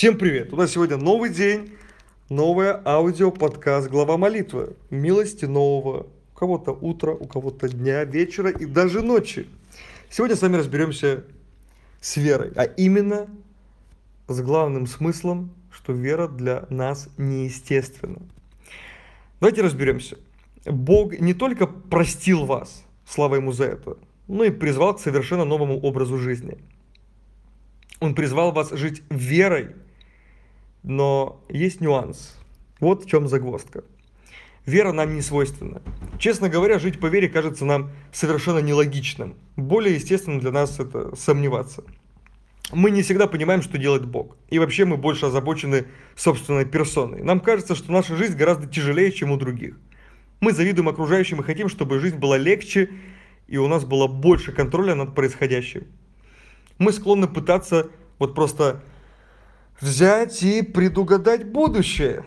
Всем привет! У нас сегодня новый день, новое аудио, подкаст «Глава молитвы». Милости нового. У кого-то утро, у кого-то дня, вечера и даже ночи. Сегодня с вами разберемся с верой, а именно с главным смыслом, что вера для нас неестественна. Давайте разберемся. Бог не только простил вас, слава ему за это, но и призвал к совершенно новому образу жизни – он призвал вас жить верой, но есть нюанс. Вот в чем загвоздка. Вера нам не свойственна. Честно говоря, жить по вере кажется нам совершенно нелогичным. Более естественно для нас это сомневаться. Мы не всегда понимаем, что делает Бог. И вообще мы больше озабочены собственной персоной. Нам кажется, что наша жизнь гораздо тяжелее, чем у других. Мы завидуем окружающим и хотим, чтобы жизнь была легче, и у нас было больше контроля над происходящим мы склонны пытаться вот просто взять и предугадать будущее.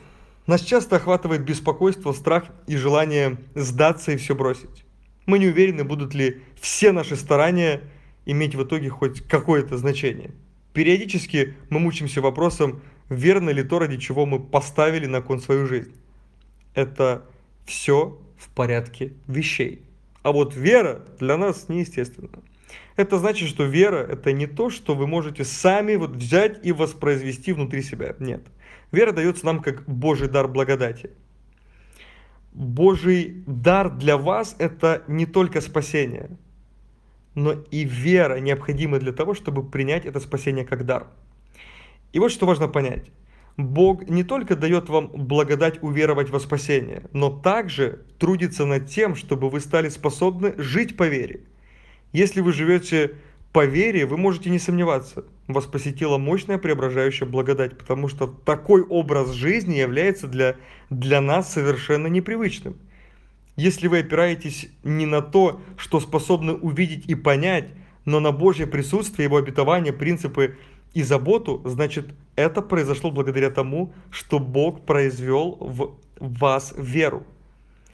Нас часто охватывает беспокойство, страх и желание сдаться и все бросить. Мы не уверены, будут ли все наши старания иметь в итоге хоть какое-то значение. Периодически мы мучимся вопросом, верно ли то, ради чего мы поставили на кон свою жизнь. Это все в порядке вещей. А вот вера для нас неестественна. Это значит, что вера – это не то, что вы можете сами вот взять и воспроизвести внутри себя. Нет. Вера дается нам как Божий дар благодати. Божий дар для вас – это не только спасение, но и вера, необходимая для того, чтобы принять это спасение как дар. И вот что важно понять. Бог не только дает вам благодать уверовать во спасение, но также трудится над тем, чтобы вы стали способны жить по вере – если вы живете по вере, вы можете не сомневаться. Вас посетила мощная преображающая благодать, потому что такой образ жизни является для, для нас совершенно непривычным. Если вы опираетесь не на то, что способны увидеть и понять, но на Божье присутствие, Его обетование, принципы и заботу, значит, это произошло благодаря тому, что Бог произвел в вас веру.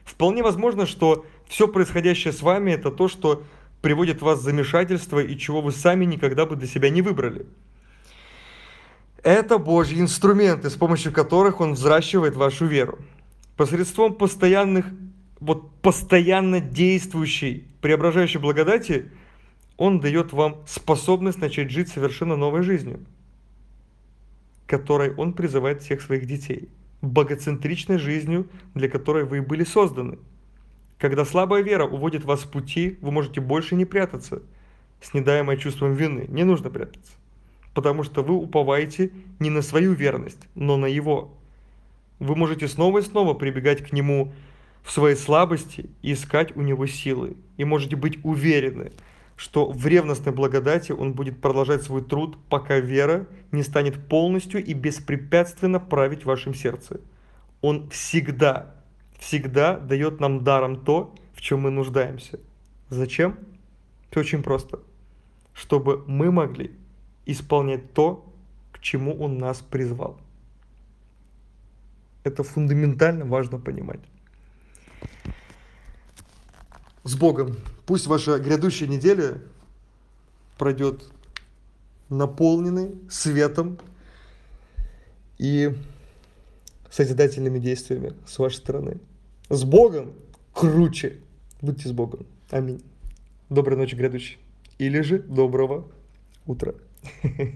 Вполне возможно, что все происходящее с вами это то, что приводит вас в замешательство и чего вы сами никогда бы для себя не выбрали. Это Божьи инструменты, с помощью которых Он взращивает вашу веру. Посредством постоянных, вот постоянно действующей, преображающей благодати, Он дает вам способность начать жить совершенно новой жизнью, которой Он призывает всех своих детей. Богоцентричной жизнью, для которой вы были созданы – когда слабая вера уводит вас с пути, вы можете больше не прятаться, снедаемое чувством вины. Не нужно прятаться, потому что вы уповаете не на свою верность, но на Его. Вы можете снова и снова прибегать к Нему в своей слабости и искать у Него силы. И можете быть уверены, что в ревностной благодати Он будет продолжать свой труд, пока вера не станет полностью и беспрепятственно править в вашем сердце. Он всегда всегда дает нам даром то, в чем мы нуждаемся. Зачем? Это очень просто. Чтобы мы могли исполнять то, к чему Он нас призвал. Это фундаментально важно понимать. С Богом. Пусть ваша грядущая неделя пройдет наполненной светом и созидательными действиями с вашей стороны. С Богом круче. Будьте с Богом. Аминь. Доброй ночи, грядущий. Или же доброго утра.